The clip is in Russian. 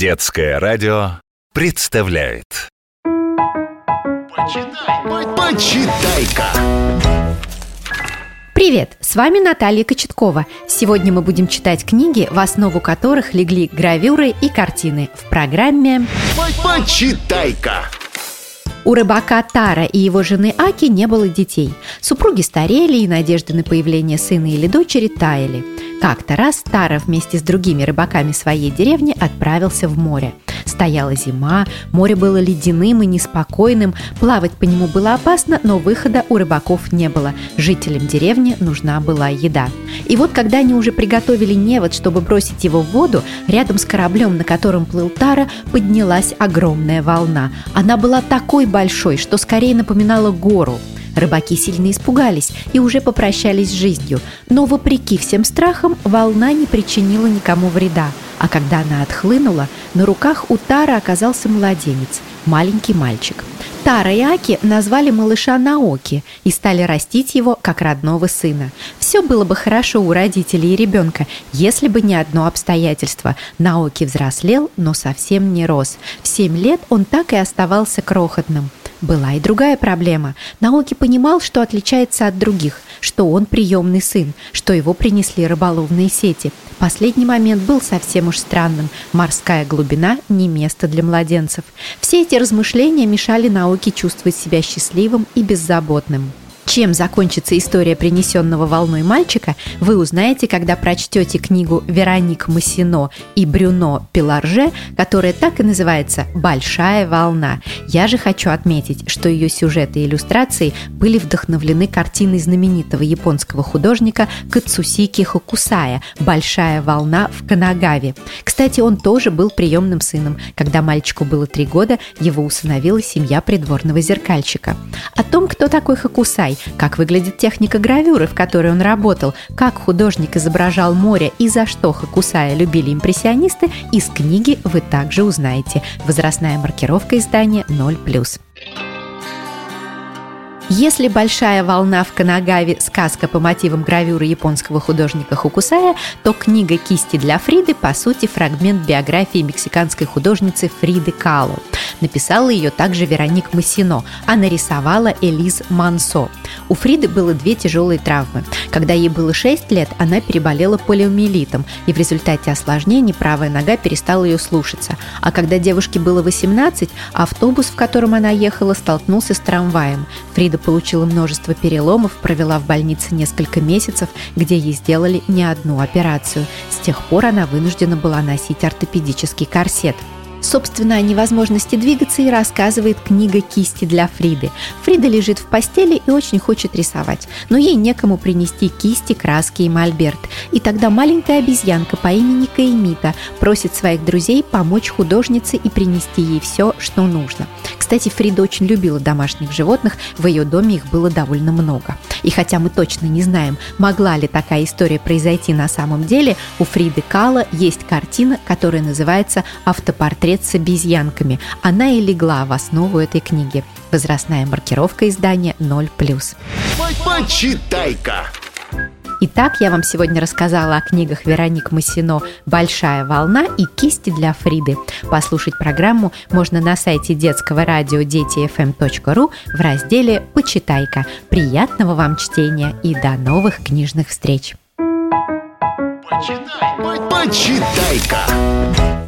Детское радио представляет Почитай, почитай-ка! Привет! С вами Наталья Кочеткова. Сегодня мы будем читать книги, в основу которых легли гравюры и картины в программе Почитай-ка! У рыбака Тара и его жены Аки не было детей. Супруги старели, и надежды на появление сына или дочери таяли. Как-то раз Тара вместе с другими рыбаками своей деревни отправился в море. Стояла зима, море было ледяным и неспокойным, плавать по нему было опасно, но выхода у рыбаков не было. Жителям деревни нужна была еда. И вот когда они уже приготовили невод, чтобы бросить его в воду, рядом с кораблем, на котором плыл Тара, поднялась огромная волна. Она была такой большой, что скорее напоминала гору. Рыбаки сильно испугались и уже попрощались с жизнью, но вопреки всем страхам волна не причинила никому вреда. А когда она отхлынула, на руках у Тара оказался младенец, маленький мальчик. Тара и Аки назвали малыша Наоки и стали растить его как родного сына. Все было бы хорошо у родителей и ребенка, если бы не одно обстоятельство. Наоки взрослел, но совсем не рос. В семь лет он так и оставался крохотным. Была и другая проблема. Наоки понимал, что отличается от других, что он приемный сын, что его принесли рыболовные сети. Последний момент был совсем уж странным. Морская глубина – не место для младенцев. Все эти размышления мешали Наоки чувствовать себя счастливым и беззаботным. Чем закончится история принесенного волной мальчика, вы узнаете, когда прочтете книгу Вероник Массино и Брюно Пеларже, которая так и называется «Большая волна». Я же хочу отметить, что ее сюжеты и иллюстрации были вдохновлены картиной знаменитого японского художника Кацусики Хокусая «Большая волна в Канагаве». Кстати, он тоже был приемным сыном. Когда мальчику было три года, его усыновила семья придворного зеркальщика. О том, кто такой Хокусай, как выглядит техника гравюры, в которой он работал, как художник изображал море и за что Хакусая любили импрессионисты, из книги вы также узнаете. Возрастная маркировка издания 0+. Если «Большая волна в Канагаве» – сказка по мотивам гравюры японского художника Хукусая, то книга «Кисти для Фриды» по сути фрагмент биографии мексиканской художницы Фриды Кало. Написала ее также Вероник Массино, а нарисовала Элиз Мансо. У Фриды было две тяжелые травмы. Когда ей было 6 лет, она переболела полиомиелитом, и в результате осложнений правая нога перестала ее слушаться. А когда девушке было 18, автобус, в котором она ехала, столкнулся с трамваем. Фрида получила множество переломов, провела в больнице несколько месяцев, где ей сделали не одну операцию. С тех пор она вынуждена была носить ортопедический корсет. Собственно, о невозможности двигаться и рассказывает книга «Кисти для Фриды». Фрида лежит в постели и очень хочет рисовать, но ей некому принести кисти, краски и мольберт. И тогда маленькая обезьянка по имени Каимита просит своих друзей помочь художнице и принести ей все, что нужно. Кстати, Фрида очень любила домашних животных, в ее доме их было довольно много. И хотя мы точно не знаем, могла ли такая история произойти на самом деле, у Фриды Кала есть картина, которая называется «Автопортрет с обезьянками». Она и легла в основу этой книги. Возрастная маркировка издания 0+. Почитай-ка! Итак, я вам сегодня рассказала о книгах Вероник Массино «Большая волна» и «Кисти для Фриды». Послушать программу можно на сайте детского радио детифм.ру в разделе «Почитайка». Приятного вам чтения и до новых книжных встреч! Почитай-ка!